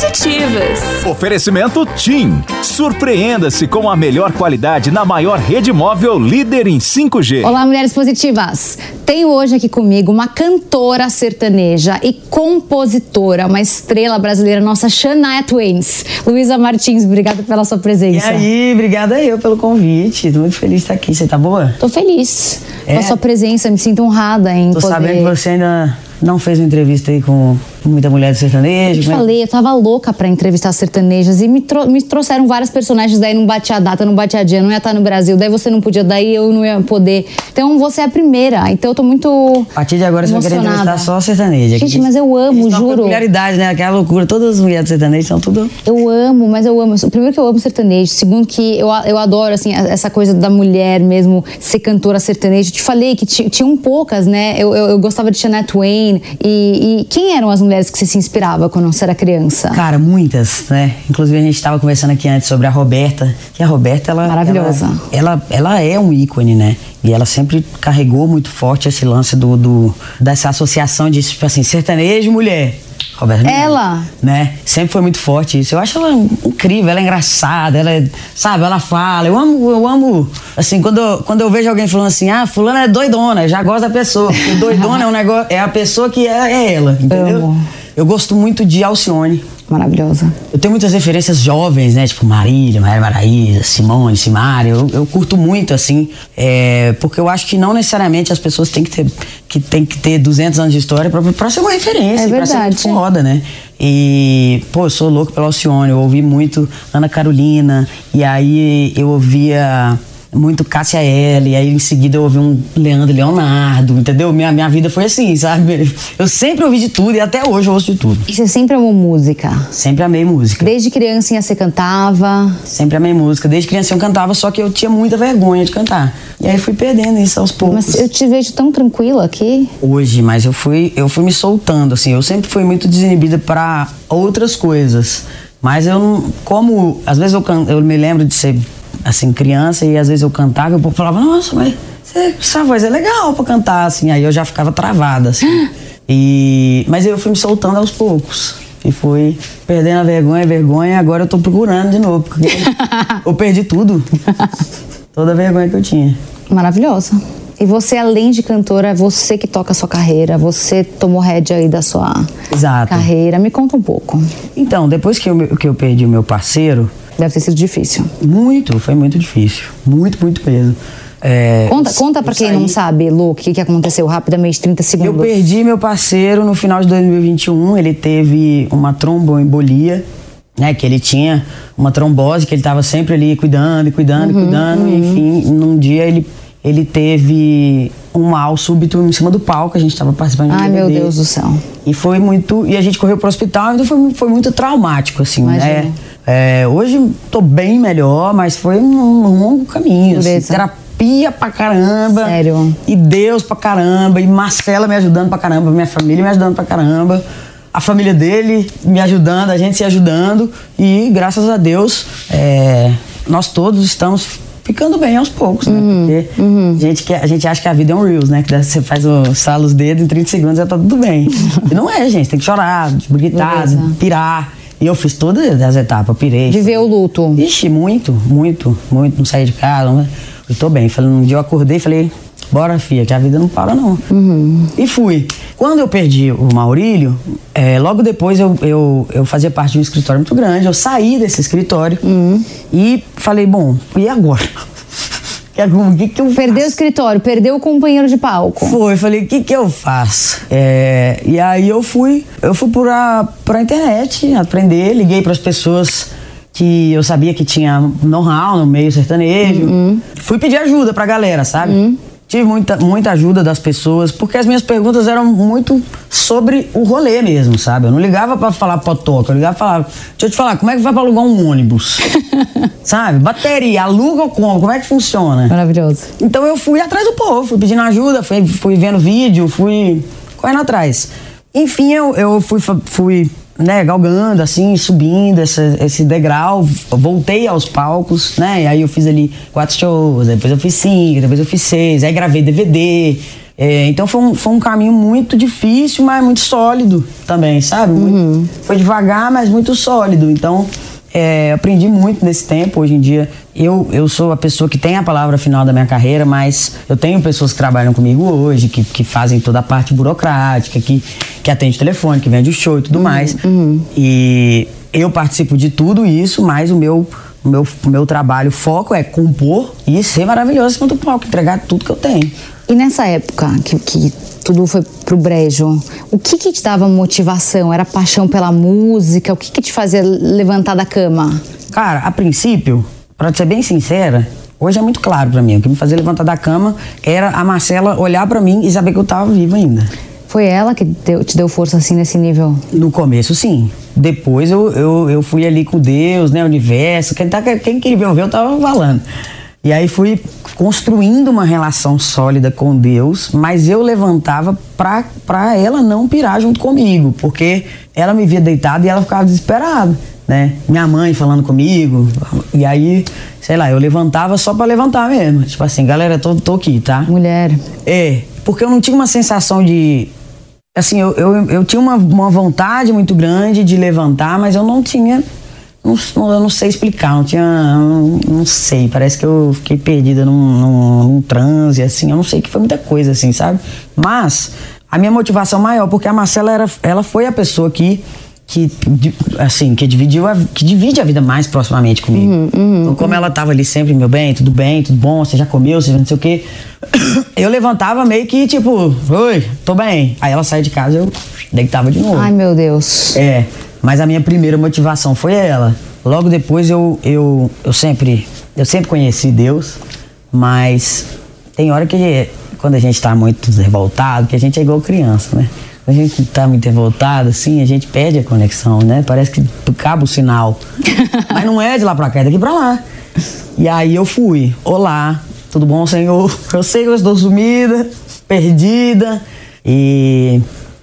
Positivas. Oferecimento TIM. Surpreenda-se com a melhor qualidade na maior rede móvel líder em 5G. Olá, mulheres positivas. Tenho hoje aqui comigo uma cantora sertaneja e compositora, uma estrela brasileira, nossa Shania Twains. Luísa Martins, obrigada pela sua presença. E aí, obrigada eu pelo convite. Tô muito feliz de estar aqui. Você tá boa? Tô feliz É? com a sua presença, me sinto honrada em Tô poder... sabendo que você ainda não fez uma entrevista aí com muita mulher do sertanejo. Eu te como é- falei, eu tava louca pra entrevistar sertanejas e me, tro- me trouxeram vários personagens, daí não batia a data, não batia a dia, não ia estar no Brasil, daí você não podia, daí eu não ia poder. Então você é a primeira, então eu tô muito A partir de agora você vai querer entrevistar só sertaneja. Gente, mas eu amo, é juro. peculiaridade, né? Aquela loucura. Todas as mulheres do sertanejo são tudo... Eu amo, mas eu amo. Primeiro que eu amo sertanejo. Segundo que eu, eu adoro, assim, essa coisa da mulher mesmo ser cantora sertaneja. Eu te falei que ti- tinham poucas, né? Eu, eu, eu gostava de Shania Twain. E, e quem eram as mulheres que você se inspirava quando você era criança? Cara, muitas, né? Inclusive a gente estava conversando aqui antes sobre a Roberta, que a Roberta ela Maravilhosa. Ela, ela, ela é um ícone, né? E ela sempre carregou muito forte esse lance do, do dessa associação de tipo assim sertanejo mulher. Roberta Ela? né? Sempre foi muito forte isso. Eu acho ela incrível, ela é engraçada, ela é, sabe, ela fala. Eu amo, eu amo, assim, quando, eu- quando eu vejo alguém falando assim, ah, fulana é doidona, já gosto da pessoa. Porque doidona é um negócio, é a pessoa que é, é ela, entendeu? Eu gosto muito de Alcione. Maravilhosa. Eu tenho muitas referências jovens, né? Tipo Marília, Maria Maraíza, Simone, Simária. Eu, eu curto muito, assim, é, porque eu acho que não necessariamente as pessoas têm que ter, que tem que ter 200 anos de história pra, pra ser uma referência, É pra ser muito verdade. foda, né? E, pô, eu sou louco pela Alcione. Eu ouvi muito Ana Carolina, e aí eu ouvia muito Cássia L, e aí em seguida eu ouvi um Leandro Leonardo, entendeu? Minha, minha vida foi assim, sabe? Eu sempre ouvi de tudo e até hoje eu ouço de tudo. E você sempre amou música? Sempre amei música. Desde criancinha você cantava? Sempre amei música. Desde criança eu cantava, só que eu tinha muita vergonha de cantar. E aí fui perdendo isso aos poucos. Mas eu te vejo tão tranquila aqui. Hoje, mas eu fui, eu fui me soltando, assim. Eu sempre fui muito desinibida para outras coisas. Mas eu não. Como. Às vezes eu, eu me lembro de ser, assim, criança e às vezes eu cantava e o povo falava, nossa, mas você, essa voz é legal pra cantar, assim. Aí eu já ficava travada, assim. E, mas eu fui me soltando aos poucos. E fui perdendo a vergonha, a vergonha, agora eu tô procurando de novo, porque eu perdi tudo. Toda a vergonha que eu tinha. Maravilhosa. E você, além de cantora, é você que toca a sua carreira, você tomou rédea aí da sua Exato. carreira. Me conta um pouco. Então, depois que eu, que eu perdi o meu parceiro, Deve ter sido difícil. muito, foi muito difícil. Muito, muito mesmo. É, Conta, eu- conta pra eu quem não saí- sabe, Lu, o que, que aconteceu rapidamente, 30 Eu segundos. perdi meu parceiro no final de 2021. Ele teve uma tromboembolia, né? Que ele tinha uma trombose, que ele estava sempre ali cuidando e cuidando Uhum, e cuidando. E, enfim, num dia ele, ele teve um mal súbito em cima do palco. A gente estava participando de um Ai, meu. Deus do céu. E foi muito. E a gente correu pro hospital, então foi, foi muito traumático, assim, né? É, hoje tô bem melhor, mas foi um longo caminho. Assim, terapia pra caramba. Sério? E Deus pra caramba. E Marcela me ajudando pra caramba. Minha família me ajudando pra caramba. A família dele me ajudando, a gente se ajudando. E graças a Deus, é, nós todos estamos ficando bem aos poucos, né? Porque A, gente quer, a gente acha que a vida é um Reels, né? Que você faz o sala os dedos, em 30 segundos já tá tudo bem. e não é, gente. Tem que chorar, gritar, Beleza. pirar. E eu fiz todas as etapas, pirei. Viver o luto. Ixi, muito, muito, muito. Não saí de casa. Não... Eu tô bem. Falei, um dia eu acordei e falei, bora, filha, que a vida não para, não. E fui. Quando eu perdi o Maurílio, é, logo depois eu, eu, eu fazia parte de um escritório muito grande. Eu saí desse escritório e falei, bom, e agora? Que O que, que eu Perdeu o escritório, perdeu o companheiro de palco. foi, falei, o que que eu faço? É, e aí eu fui, eu fui pra, pra internet aprender, liguei pras pessoas que eu sabia que tinha know-how no meio sertanejo. Fui pedir ajuda pra galera, sabe? Tive muita, muita ajuda das pessoas, porque as minhas perguntas eram muito sobre o rolê mesmo, sabe? Eu não ligava pra falar potoca, eu ligava pra falar, deixa eu te falar, como é que vai pra alugar um ônibus? sabe? Bateria, aluga ou como? Como é que funciona? Maravilhoso. Então eu fui atrás do povo, fui pedindo ajuda, fui, fui vendo vídeo, fui correndo atrás. Enfim, eu, eu fui, fui né, galgando, assim, subindo essa, esse degrau, voltei aos palcos, né? E aí eu fiz ali quatro shows, depois eu fiz cinco, depois eu fiz seis, aí gravei DVD. É, então foi um, foi um caminho muito difícil, mas muito sólido também, sabe? Muito- foi devagar, mas muito sólido. Então, é, aprendi muito nesse tempo. Hoje em dia, eu, eu sou a pessoa que tem a palavra final da minha carreira, mas eu tenho pessoas que trabalham comigo hoje, que, que fazem toda a parte burocrática, que, que atende o telefone, que vende o show e tudo mais. E eu participo de tudo isso, mas o meu, o meu, o meu trabalho, o foco é compor e ser maravilhoso em cima do palco, entregar tudo que eu tenho. E nessa época que, que tudo foi pro brejo, o que que te dava motivação? Era paixão pela música? O que que te fazia levantar da cama? Cara, a princípio, pra ser bem sincera, hoje é muito claro pra mim. O que me fazia levantar da cama era a Marcela olhar pra mim e saber que eu tava viva ainda. Foi ela que deu- te deu força assim nesse nível? No começo, sim. Depois eu, eu, eu fui ali com Deus, né? Universo. Quem, tá, quem queria ver, eu tava falando. E aí fui construindo uma relação sólida com Deus, mas eu levantava pra, pra ela não pirar junto comigo, porque ela me via deitada e ela ficava desesperada, né? Minha mãe falando comigo. E aí, sei lá, eu levantava só pra levantar mesmo. Tipo assim, galera, tô, tô aqui, tá? Mulher. É, porque eu não tinha uma sensação de. Assim, eu, eu, eu tinha uma, uma vontade muito grande de levantar, mas eu não tinha. Não, eu não sei explicar, não tinha. Não, não sei, parece que eu fiquei perdida num, num, num transe, assim, eu não sei que foi muita coisa, assim, sabe? Mas a minha motivação maior, porque a Marcela era, ela foi a pessoa que. Que, assim, que dividiu a, que divide a vida mais proximamente comigo. então, como ela tava ali sempre, meu bem, tudo bem, tudo bom, você já comeu, você já não sei o quê. Eu levantava meio que tipo, oi, tô bem. Aí ela saía de casa, eu deitava de novo. Ai, meu Deus. É, mas a minha primeira motivação foi ela. Logo depois eu, eu, eu sempre eu sempre conheci Deus, mas tem hora que quando a gente tá muito revoltado, que a gente é igual criança, né? A gente tá muito revoltado, assim, a gente perde a conexão, né? Parece que acaba o sinal. mas não é de lá pra cá, é daqui pra lá. E aí eu fui. Olá, tudo bom, Senhor? Eu sei que eu estou sumida, perdida e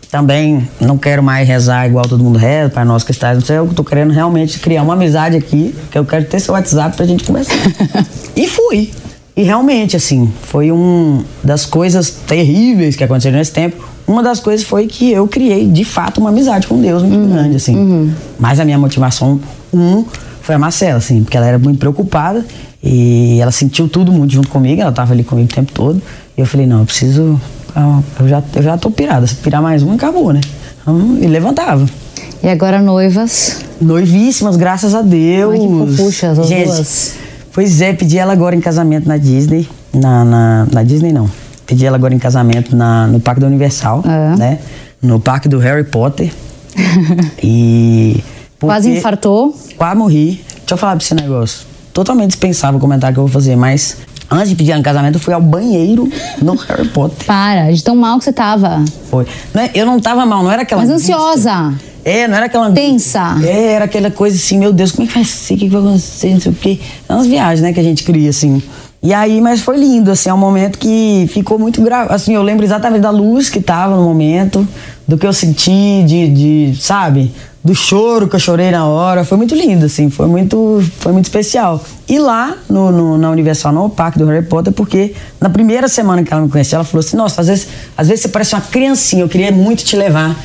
também não quero mais rezar igual todo mundo reza, Pai Nosso que estás céu. Eu tô querendo realmente criar uma amizade aqui, que eu quero ter seu WhatsApp pra gente conversar. e fui. E realmente, assim, foi um das coisas terríveis que aconteceram nesse tempo. Uma das coisas foi que eu criei, de fato, uma amizade com Deus muito grande, assim. Mas a minha motivação, um, foi a Marcela, assim, porque ela era muito preocupada e ela sentiu tudo muito junto comigo, ela tava ali comigo o tempo todo. E eu falei, não, eu preciso. ah, Eu já, eu já tô pirada. Se pirar mais um, acabou, né? Então, E levantava. E agora noivas? Noivíssimas, graças a Deus. Ai, que fofuchas, as Gente, duas. Pois é, pedi ela agora em casamento na Disney. Na, na, na Disney, não. Pedi ela agora em casamento na, no Parque da Universal, É. né? No Parque do Harry Potter. e... Quase infartou. Quase morri. Deixa eu falar pra esse negócio. Totalmente dispensável o comentário que eu vou fazer, mas antes de pedir ela em casamento, eu fui ao banheiro no Harry Potter. Para, de tão mal que você tava. Foi. Não é- eu não tava mal, não era aquela. Mas angústia. ansiosa. É, não era aquela angústia. Tensa. É, era aquela coisa assim, meu Deus, como é que vai ser? O que, que vai acontecer? Não sei o quê. É umas viagens, né, que a gente cria, assim. E aí, mas foi lindo, assim, é um momento que ficou muito grave. Assim, eu lembro exatamente da luz que tava no momento, do que eu senti, de, de sabe? Do choro que eu chorei na hora. Foi muito lindo, assim, foi muito, foi muito especial. E lá, no, no- na Universal, no Parque do Harry Potter, porque na primeira semana que ela me conheceu, ela falou assim: Nossa, às vezes, às vezes você parece uma criancinha, eu queria muito te levar.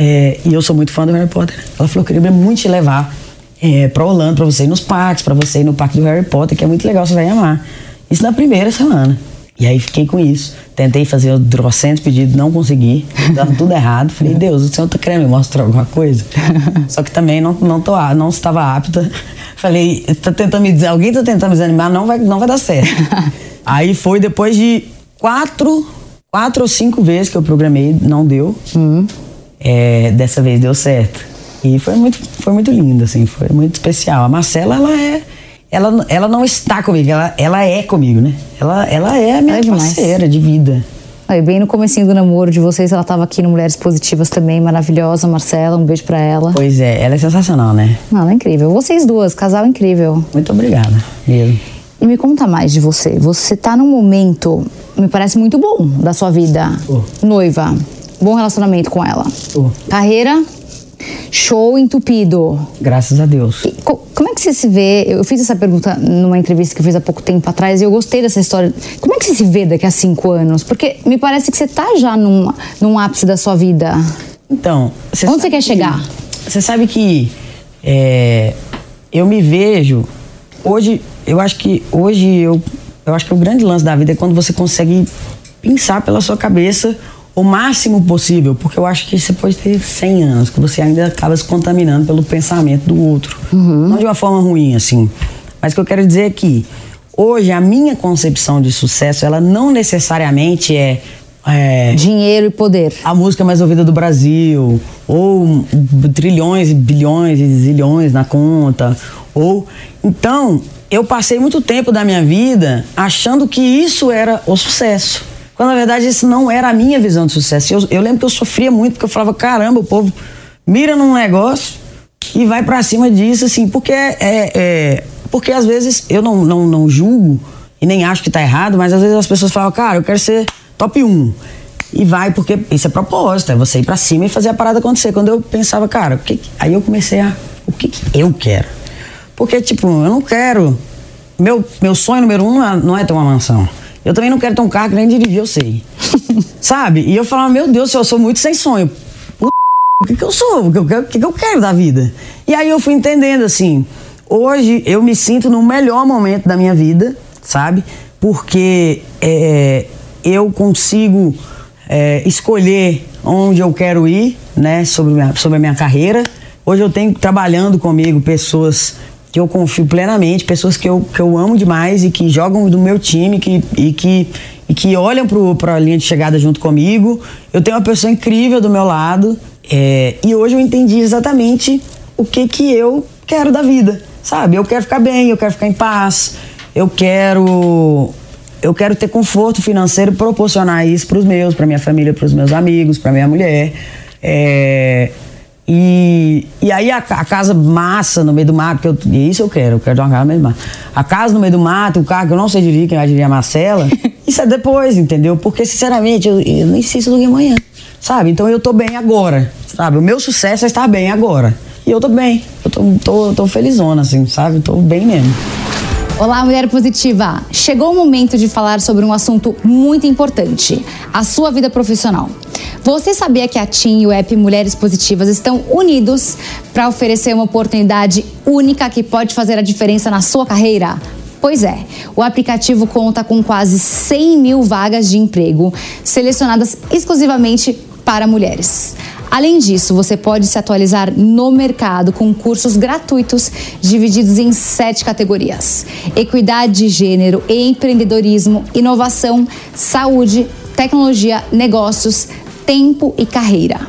É, e eu sou muito fã do Harry Potter. Ela falou eu queria muito te levar é, pra Orlando, pra você ir nos parques, pra você ir no parque do Harry Potter, que é muito legal, você vai amar. Isso na primeira semana. E aí fiquei com isso. Tentei fazer os trocentos pedidos, não consegui. Dando tudo errado. Falei, Deus, o senhor tá querendo me mostrar alguma coisa? Só que também não, não, tô, não estava apta. Falei, tá tentando me dizer, alguém tá tentando me desanimar, não vai, não vai dar certo. aí foi depois de quatro, quatro ou cinco vezes que eu programei, não deu. É, dessa vez deu certo. E foi muito, foi muito lindo, assim, foi muito especial. A Marcela, ela é. Ela, ela não está comigo, ela, ela é comigo, né? Ela, ela é a minha É parceira de vida. Aí, bem no comecinho do namoro de vocês, ela tava aqui no Mulheres Positivas também, maravilhosa, Marcela, um beijo pra ela. Pois é, ela é sensacional, né? Não, ela é incrível. Vocês duas, casal incrível. Muito obrigada, mesmo. E me conta mais de você. Você tá num momento, me parece muito bom da sua vida. Tô. Noiva, bom relacionamento com ela. Tô. Carreira, show entupido. Graças a Deus. E co- como é que você se vê? Eu fiz essa pergunta numa entrevista que eu fiz há pouco tempo atrás e eu gostei dessa história. Como é que você se vê daqui a cinco anos? Porque me parece que você tá já num, num ápice da sua vida. Então, Onde sabe você quer que- chegar? Você sabe que é, eu me vejo hoje. Eu acho que hoje eu, eu acho que o grande lance da vida é quando você consegue pensar pela sua cabeça o máximo possível, porque eu acho que você pode ter 100 anos que você ainda acaba se contaminando pelo pensamento do outro, não de uma forma ruim assim. Mas o que eu quero dizer é que hoje a minha concepção de sucesso ela não necessariamente é, é Dinheiro e poder. a música mais ouvida do Brasil, ou trilhões e bilhões e zilhões na conta, ou então eu passei muito tempo da minha vida achando que isso era o sucesso. Quando na verdade isso não era a minha visão de sucesso. Eu, eu lembro que eu sofria muito porque eu falava, caramba, o povo mira num negócio e vai pra cima disso, assim, porque é, é- porque às vezes eu não, não, não julgo e nem acho que tá errado, mas às vezes as pessoas falam, cara, eu quero ser top 1. E vai, porque isso é propósito, é você ir pra cima e fazer a parada acontecer. Quando eu pensava, cara, o que- aí eu comecei a. O que, que eu quero? Porque, tipo, eu não quero. Meu, meu sonho número um não é, não é ter uma mansão. Eu também não quero ter um carro que nem dirigir, eu sei. Sabe? E eu falava, meu Deus, eu sou muito sem sonho. O que, que eu sou? O que, eu quero- o que, que eu quero da vida? E aí eu fui entendendo assim. Hoje eu me sinto no melhor momento da minha vida, sabe? Porque é, eu consigo é, escolher onde eu quero ir, né? Sobre, minha, sobre a minha carreira. Hoje eu tenho trabalhando comigo pessoas que eu confio plenamente, pessoas que eu, que eu amo demais e que jogam do meu time que, e, que, e que olham para a linha de chegada junto comigo. Eu tenho uma pessoa incrível do meu lado é, e hoje eu entendi exatamente o que, que eu quero da vida, sabe? Eu quero ficar bem, eu quero ficar em paz, eu quero eu quero ter conforto financeiro, proporcionar isso para os meus, para minha família, para os meus amigos, para minha mulher. É, e, e aí a, a casa massa no meio do mato, que eu, e isso eu quero, eu quero uma casa no meio do mato. A casa no meio do mato, o carro que eu não sei dirigir, quem vai dirigir é a Marcela, isso é depois, entendeu? Porque, sinceramente, eu, eu nem sei se eu amanhã, sabe? Então eu tô bem agora, sabe? O meu sucesso é estar bem agora. E eu tô bem, eu tô, tô, tô felizona, assim, sabe? Tô bem mesmo. Olá, mulher positiva! Chegou o momento de falar sobre um assunto muito importante: a sua vida profissional. Você sabia que a TIM e o app Mulheres Positivas estão unidos para oferecer uma oportunidade única que pode fazer a diferença na sua carreira? Pois é, o aplicativo conta com quase 100 mil vagas de emprego selecionadas exclusivamente para mulheres. Além disso, você pode se atualizar no mercado com cursos gratuitos divididos em sete categorias: equidade de gênero, empreendedorismo, inovação, saúde, tecnologia, negócios, tempo e carreira.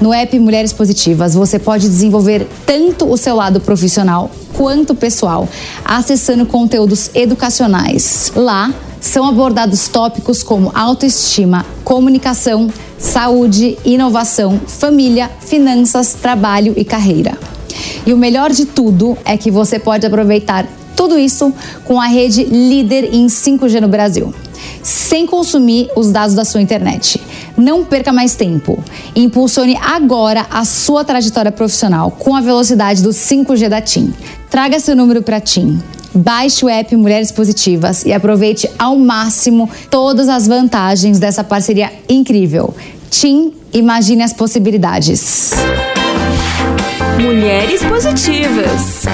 No app Mulheres Positivas, você pode desenvolver tanto o seu lado profissional quanto pessoal, acessando conteúdos educacionais. Lá são abordados tópicos como autoestima, comunicação, saúde, inovação, família, finanças, trabalho e carreira. E o melhor de tudo é que você pode aproveitar tudo isso com a rede líder em 5G no Brasil, sem consumir os dados da sua internet. Não perca mais tempo. Impulsione agora a sua trajetória profissional com a velocidade do 5G da TIM. Traga seu número para TIM. Baixe o app Mulheres Positivas e aproveite ao máximo todas as vantagens dessa parceria incrível. TIM, imagine as possibilidades. Mulheres Positivas.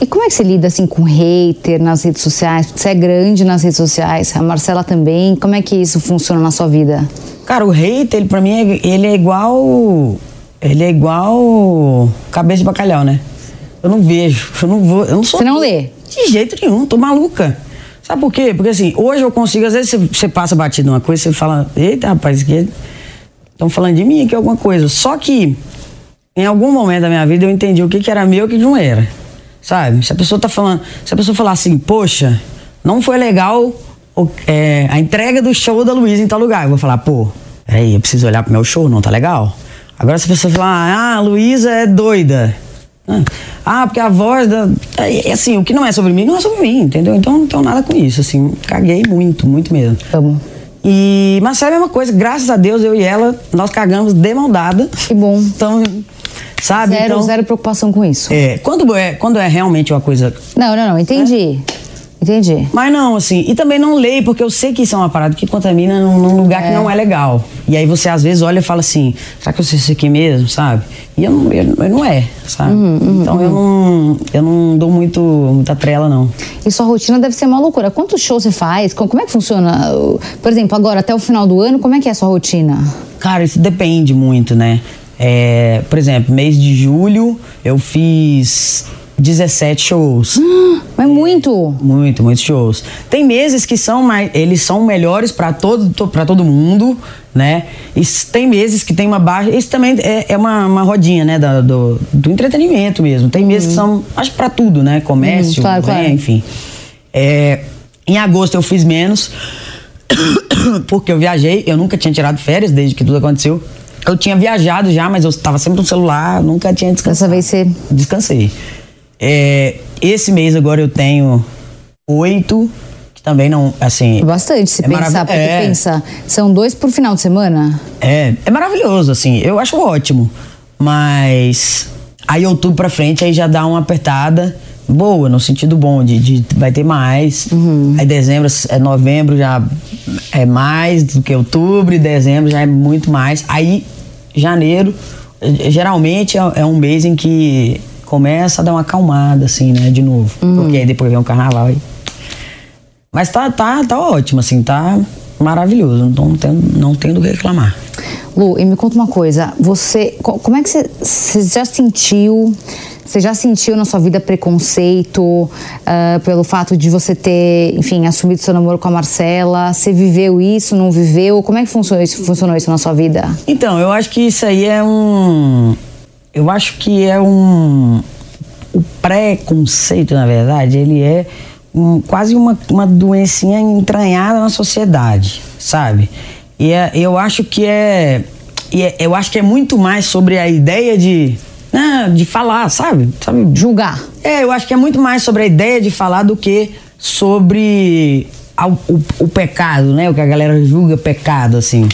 E como é que você lida assim com hater nas redes sociais? Você é grande nas redes sociais, a Marcela também. Como é que isso funciona na sua vida? Cara, o hater, ele, pra mim, é- ele é igual. Ele é igual. cabeça de bacalhau, né? Eu não vejo, eu não vou. Eu não sou. Você não lê? De jeito nenhum, tô maluca. Sabe por quê? Porque assim, hoje eu consigo, às vezes você, você passa batido numa coisa, você fala, eita rapaz, que estão falando de mim aqui alguma coisa. Só que em algum momento da minha vida eu entendi o que, que era meu e o que não era. Sabe? Se a pessoa tá falando, se a pessoa falar assim, poxa, não foi legal o- é, a entrega do show da Luísa em tal lugar. Eu vou falar, pô, peraí, eu preciso olhar pro meu show, não tá legal? Agora se a pessoa falar, ah, a Luísa é doida. Ah, porque a voz da. É, é assim, o que não é sobre mim, não é sobre mim, entendeu? Então não tenho nada com isso, assim. Caguei muito, muito mesmo. Amo. E Marcela é a mesma coisa, graças a Deus, eu e ela, nós cagamos de mão dada. Que bom. Então, sabe? Zero, então, zero preocupação com isso. É, quando é, quando é realmente uma coisa Não, não, não, entendi. Entendi. Mas não, assim, e também não leio, porque eu sei que isso é uma parada que contamina num, num lugar que não é legal. E aí você às vezes olha e fala assim, será que eu sei isso aqui mesmo, sabe? E eu não, eu, eu não é, sabe? então eu não eu não dou muito, muita trela, não. E sua rotina deve ser uma loucura. Quantos shows você faz? Com- Como é que funciona? Por exemplo, agora, até o final do ano, como é que é a sua rotina? Cara, isso depende muito, né? É, por exemplo, mês de julho eu fiz 17 shows. Mas muito. Muito, muitos shows. Tem meses que são mais, eles são melhores para todo para todo mundo, né? E tem meses que tem uma baixa. Isso também é, é uma, uma rodinha, né, da- do, do entretenimento mesmo. Tem meses que são, acho que para tudo, né? Comércio, Uhum, claro, né? claro. enfim. É, em agosto eu fiz menos porque eu viajei. Eu nunca tinha tirado férias desde que tudo aconteceu. Eu tinha viajado já, mas eu estava sempre no celular, nunca tinha descansado. Dessa vez você. Descansei. É, esse mês agora eu tenho oito, que também não, assim... Bastante, se É pensar. Porque é. pensa, são dois por final de semana? É, é maravilhoso, assim, eu acho ótimo. Mas aí outubro pra frente aí já dá uma apertada boa, no sentido bom, de, de vai ter mais. Aí dezembro, é novembro já é mais do que outubro, e dezembro já é muito mais. Aí janeiro, geralmente é, é um mês em que começa a dar uma acalmada, assim, né, de novo. Porque aí depois vem o carnaval aí. Mas tá, tá, tá ótimo, assim, tá maravilhoso. Não tenho, não tenho do que reclamar. Lu, e me conta uma coisa. Você. co- Como é que você, você já sentiu. Você já sentiu na sua vida preconceito ah, pelo fato de você ter, enfim, assumido seu namoro com a Marcela? Você viveu isso, não viveu? Como é que funcionou isso, funcionou isso na sua vida? Então, eu acho que isso aí é um. Eu acho que é um. O preconceito, na verdade, ele é um- quase uma, uma doencinha entranhada na sociedade, sabe? E é- eu acho que é, e é- Eu acho que é muito mais sobre a ideia de. ah, de falar, sabe? sabe? Julgar. É, eu acho que é muito mais sobre a ideia de falar do que sobre a- o, o pecado, né? O que a galera julga pecado, assim.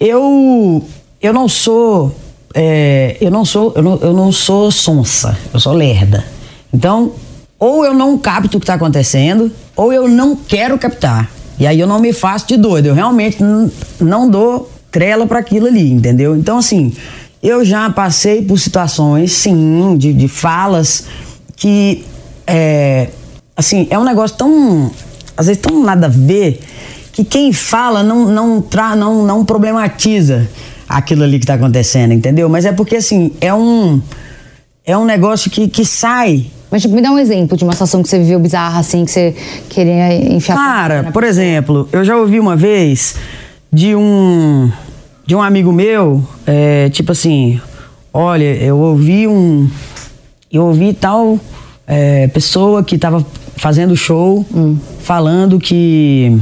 Eu, eu não sou, é, eu não sou, eu não, eu não sou sonsa, eu sou lerda. Então, ou eu não capto o que está acontecendo, ou eu não quero captar. E aí eu não me faço de doido, eu realmente não dou trela para aquilo ali, entendeu? Então, assim, eu já passei por situações, sim, de, de falas que, é, assim, é um negócio tão, às vezes, tão nada a ver, que quem fala não, não, tra, não, não problematiza aquilo ali que tá acontecendo, entendeu? Mas é porque, assim, é um, é um negócio que, que sai Mas tipo, me dá um exemplo de uma situação que você viveu bizarra, assim, que você queria enfiar. Cara, por pessoa. exemplo, eu já ouvi uma vez de um de um amigo meu, é, tipo assim, olha, eu ouvi um eu ouvi tal é, pessoa que tava fazendo show falando que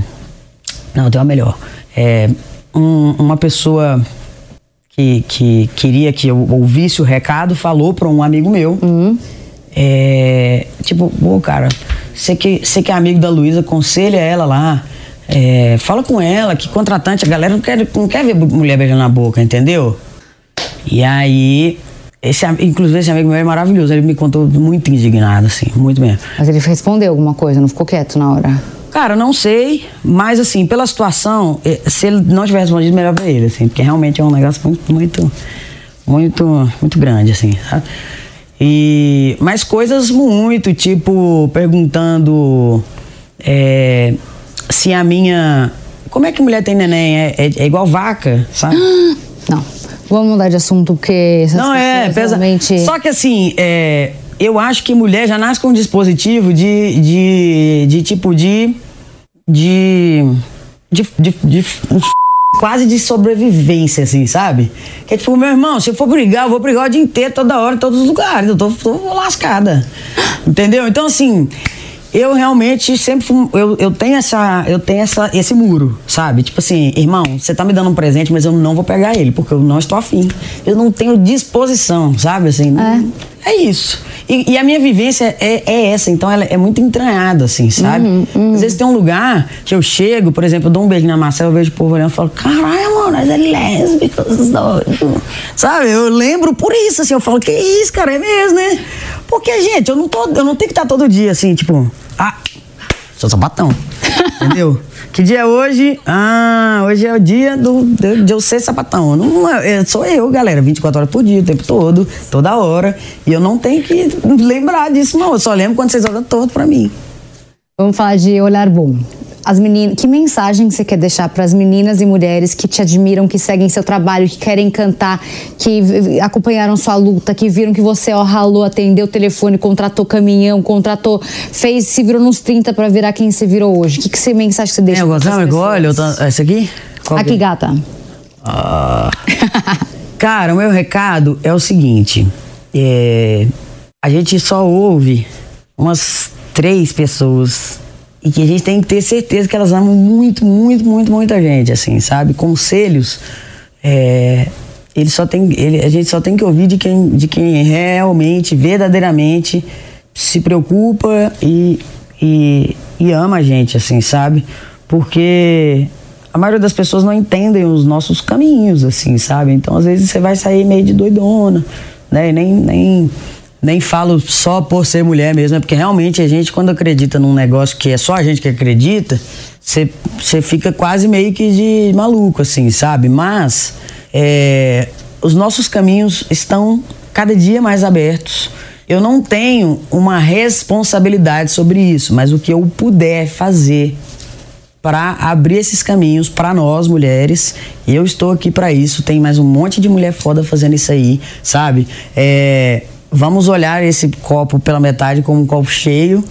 não tem uma melhor, é, um- uma pessoa que, que queria que eu ouvisse o recado falou para um amigo meu. É, tipo, pô, cara, você que, você que é amigo da Luísa, aconselha ela lá. é, fala com ela, que contratante, a galera não quer, não quer ver mulher beijando na boca, entendeu? E aí, esse, inclusive esse amigo meu é maravilhoso, ele me contou muito indignado, assim, muito mesmo. Mas ele respondeu alguma coisa, não ficou quieto na hora. Cara, não sei, mas assim, pela situação, eh, se ele não tivesse respondido, melhor pra ele, assim, porque realmente é um negócio muito, muito, muito, muito grande, assim, sabe? E, mas coisas muito, tipo, perguntando eh, se a minha. Como é que mulher tem neném? É, é- é igual vaca, sabe? Não. Vamos mudar de assunto, porque essas Não é, pesa. realmente... Só que assim, é, eu acho que mulher já nasce com um dispositivo de, de, de tipo de. De. de, de, de- quase de sobrevivência, assim, sabe? Que é tipo, meu irmão, se eu for brigar, eu vou brigar o dia inteiro, toda hora, em todos os lugares. Eu tô, tô lascada. Entendeu? Então, assim. Eu realmente sempre fui, eu, eu tenho essa eu tenho essa esse muro, sabe? Tipo assim, irmão, você tá me dando um presente, mas eu não vou pegar ele porque eu não estou afim. Eu não tenho disposição, sabe assim? não- é isso. E, e a minha vivência é, é, essa, então ela é muito entranhada, assim, sabe? Uhum, uhum. Às vezes tem um lugar que eu chego, por exemplo, eu dou um beijo na Marcela, eu vejo o povo olhando e falo, caralho, amor, nós é lésbicos, doido. Sabe? Eu lembro por isso, assim, eu falo, que isso, cara, é mesmo, né? Porque, gente, eu não, tô, eu não tenho que estar todo dia assim, tipo, ah, sou sapatão. Entendeu? Que dia é hoje? Ah, hoje é o dia do, de, de eu ser sapatão. Não, é, sou eu, galera, 24 horas por dia, o tempo todo, toda hora. E eu não tenho que lembrar disso, não. Eu só lembro quando vocês olham todo pra mim. Vamos falar de olhar bom as meninas, que mensagem você quer deixar para as meninas e mulheres que te admiram, que seguem seu trabalho, que querem cantar, que acompanharam sua luta, que viram que você ó, ralou, atendeu o telefone, contratou caminhão, contratou, fez, se virou nos 30 para virar quem você virou hoje. Que, que você, mensagem você deixa? É, eu gostava, olha, essa aqui? Qual aqui, é? gata. Ah. Cara, o meu recado é o seguinte: é, a gente só ouve umas três pessoas e que a gente tem que ter certeza que elas amam muito, muito, muito, muita gente, assim, sabe? Conselhos, é, ele só tem, ele, a gente só tem que ouvir de quem, de quem realmente, verdadeiramente se preocupa e, e, e ama a gente, assim, sabe? Porque a maioria das pessoas não entendem os nossos caminhos, assim, sabe? Então, às vezes, você vai sair meio de doidona, né? E nem, nem nem falo só por ser mulher mesmo, é porque realmente a gente, quando acredita num negócio que é só a gente que acredita, você fica quase meio que de maluco, assim, sabe? Mas é, os nossos caminhos estão cada dia mais abertos. Eu não tenho uma responsabilidade sobre isso, mas o que eu puder fazer para abrir esses caminhos para nós mulheres. Eu estou aqui para isso. Tem mais um monte de mulher foda fazendo isso aí, sabe? É, vamos olhar esse copo pela metade como um copo cheio.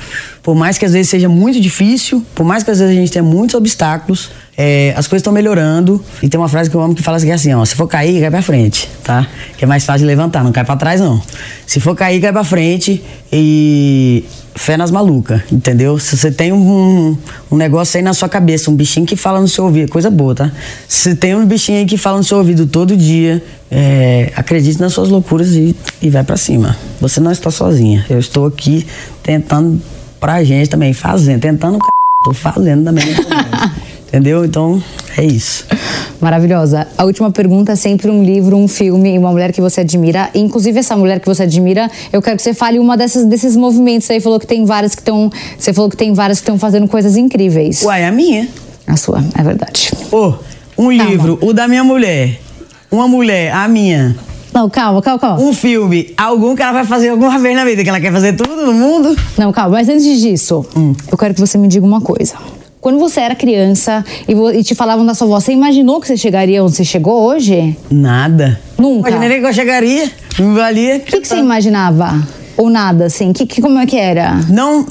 Por mais que às vezes seja muito difícil, por mais que às vezes a gente tenha muitos obstáculos, é, as coisas estão melhorando. E tem uma frase que eu amo que fala assim, assim, ó, se for cair, cai pra frente, tá? Que é mais fácil de levantar, não cai pra trás não. Se for cair, cai pra frente e fé nas malucas, entendeu? Se você tem um, um negócio aí na sua cabeça, um bichinho que fala no seu ouvido, coisa boa, tá? Se tem um bichinho aí que fala no seu ouvido todo dia, é, acredite nas suas loucuras e, e vai para cima. Você não está sozinha. Eu estou aqui tentando pra gente também, fazendo, tentando, tô fazendo também. entendeu? Então, é isso. Maravilhosa. A última pergunta é sempre um livro, um filme, uma mulher que você admira. Inclusive, essa mulher que você admira, eu quero que você fale uma dessas, desses movimentos aí. Falou que tem várias que estão. Você falou que tem várias que estão fazendo coisas incríveis. Uai, a minha. A sua, é verdade. Ô, oh, um calma. livro, o da minha mulher. Uma mulher, a minha. Não, calma, calma, calma. Um filme, algum que ela vai fazer alguma vez na vida, que ela quer fazer tudo no mundo. Não, calma, mas antes disso, hum. eu quero que você me diga uma coisa. Quando você era criança e, te falavam da sua voz, você imaginou que você chegaria onde você chegou hoje? Nada. Nunca? Imaginei que eu chegaria, me valia. O que, que você imaginava? Ou nada, assim? Que, que, como é que era? Não...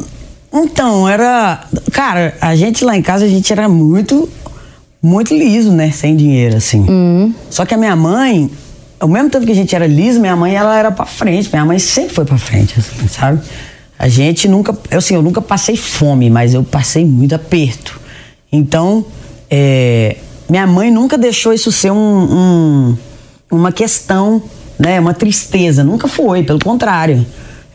Então, era... Cara, a gente lá em casa, a gente era muito... Muito liso, né? Sem dinheiro, assim. Hum. Só que a minha mãe... Ao mesmo tempo que a gente era liso, minha mãe, ela era pra frente. Minha mãe sempre foi pra frente, assim, sabe? A gente nunca, eu, assim, eu nunca passei fome, mas eu passei muito aperto. Então, é, minha mãe nunca deixou isso ser um, um, uma questão, né, uma tristeza. Nunca foi, pelo contrário.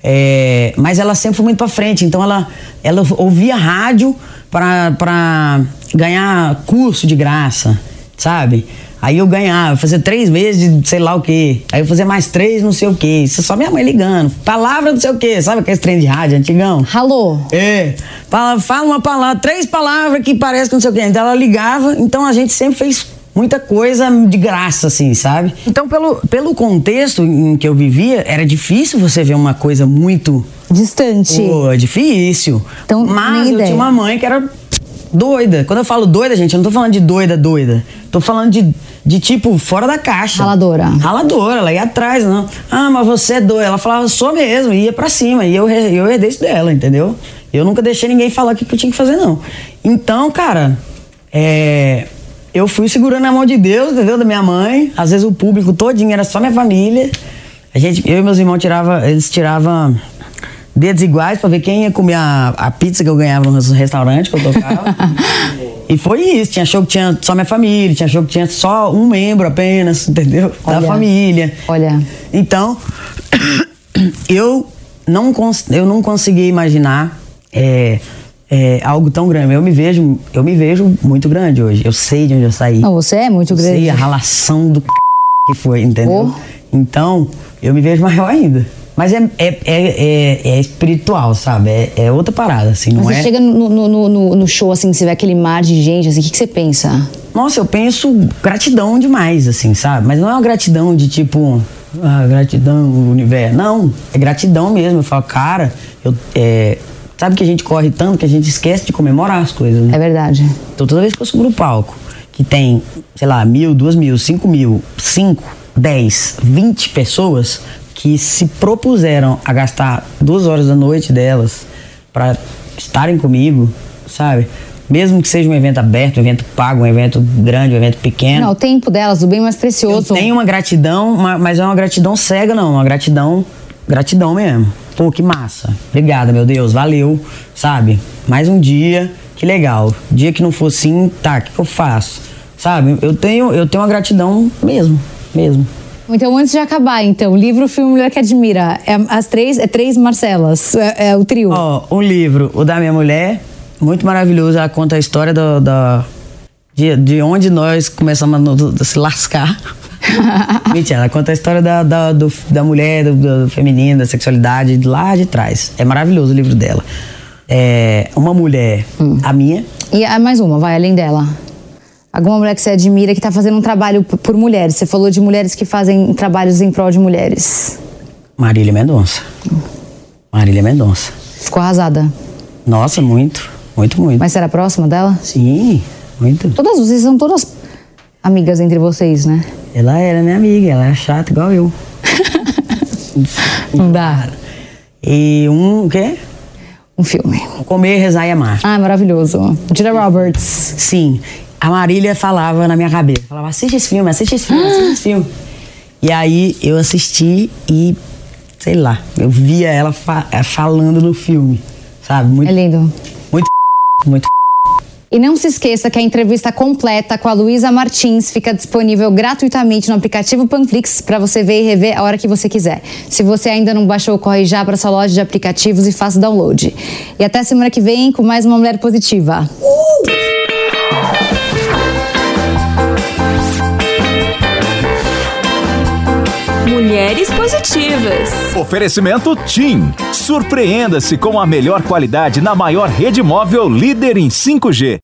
É, mas ela sempre foi muito para frente. Então, ela, ela ouvia rádio para ganhar curso de graça, sabe? Aí eu ganhava, fazia três meses de sei lá o quê. Aí eu fazia mais três, não sei o quê. Isso é só minha mãe ligando. Palavra não sei o quê. Sabe aquele trem de rádio antigão? Alô? É. Fala, fala uma palavra, três palavras que parece que não sei o quê. Então ela ligava, então a gente sempre fez muita coisa de graça, assim, sabe? Então, pelo, pelo contexto em que eu vivia, era difícil você ver uma coisa muito. Distante. Pô, difícil. Então, Mas eu ideia. tinha uma mãe que era doida. Quando eu falo doida, gente, eu não tô falando de doida, doida. Tô falando de, de tipo, fora da caixa. Raladora. Raladora, ela ia atrás, não. Ah, mas você é doida. Ela falava, sou mesmo, ia pra cima. E eu, eu herdei isso dela, entendeu? Eu nunca deixei ninguém falar o que, que eu tinha que fazer, não. Então, cara, é, eu fui segurando a mão de Deus, entendeu? Da minha mãe. Às vezes o público todinho era só minha família. A gente, eu e meus irmãos tirava, eles tiravam dedos iguais para ver quem ia comer a, a, pizza que eu ganhava no restaurante que eu tocava. e foi isso. Tinha show que tinha só minha família, tinha show que tinha só um membro apenas, entendeu? Olha, da família. Olha. Então. eu não, eu não consegui imaginar é, é, algo tão grande. Eu me vejo, eu me vejo muito grande hoje. Eu sei de onde eu saí. Não, você é muito eu grande. sei a ralação do que foi, entendeu? Oh. Então, eu me vejo maior ainda. Mas é, é, é, é, é espiritual, sabe? É, é outra parada, assim, não Mas é? você chega no, no, no, no- no show, assim, você vê aquele mar de gente, assim, o que, que você pensa? Nossa, eu penso gratidão demais, assim, sabe? Mas não é uma gratidão de tipo, ah, gratidão, universo. Não, é gratidão mesmo. Eu falo, cara, eu, é, sabe que a gente corre tanto que a gente esquece de comemorar as coisas, né? É verdade. Então toda vez que eu subo no palco, que tem, sei lá, mil, duas mil, cinco mil, cinco, dez, vinte pessoas que se propuseram a gastar duas horas da noite delas para estarem comigo, sabe? Mesmo que seja um evento aberto, um evento pago, um evento grande, um evento pequeno. Não, o tempo delas, o bem mais Eu precioso. tenho uma gratidão, ma- mas é uma gratidão cega, não. Uma gratidão, gratidão mesmo. Pô, que massa. Obrigada, meu Deus. Valeu, sabe? Mais um dia, que legal. Dia que não for assim, tá, o que, que eu faço? Sabe? Eu tenho, eu tenho uma gratidão mesmo, mesmo. Então, antes de acabar, então, livro, filme, Mulher que Admira. É as três, é três Marcelas, é, é o trio. Ó, um livro, o da minha mulher, muito maravilhoso. Ela conta a história do, da- de, de onde nós começamos a se lascar. Mentira, ela conta a história da, da, do- da mulher, do, do feminino, da sexualidade, de lá de trás. É maravilhoso o livro dela. É uma mulher, a minha, E há mais uma, vai, além dela. Alguma mulher que você admira que tá fazendo um trabalho por mulheres. Você falou de mulheres que fazem trabalhos em prol de mulheres. Marília Mendonça. Marília Mendonça. Ficou arrasada. Nossa, muito, muito, muito. Mas você era próxima dela? Sim, muito. Todas vocês são todas amigas entre vocês, né? Ela era minha amiga, ela é chata igual eu. Não dá. E um, o quê? Um filme. Comer, rezar e amar. Ah, maravilhoso. Julia Roberts. Sim, a Marília falava na minha cabeça, falava, assiste esse filme, assiste esse filme, assiste esse filme. E aí eu assisti e, sei lá, eu via ela fa- eh, falando no filme, sabe? Muito, É lindo. muito, muito. E não se esqueça que a entrevista completa com a Luísa Martins fica disponível gratuitamente no aplicativo Panflix para você ver e rever a hora que você quiser. Se você ainda não baixou, corre já para sua loja de aplicativos e faça o download. E até semana que vem com mais uma Mulher Positiva. Mulheres Positivas. Oferecimento TIM. Surpreenda-se com a melhor qualidade na maior rede móvel líder em 5G.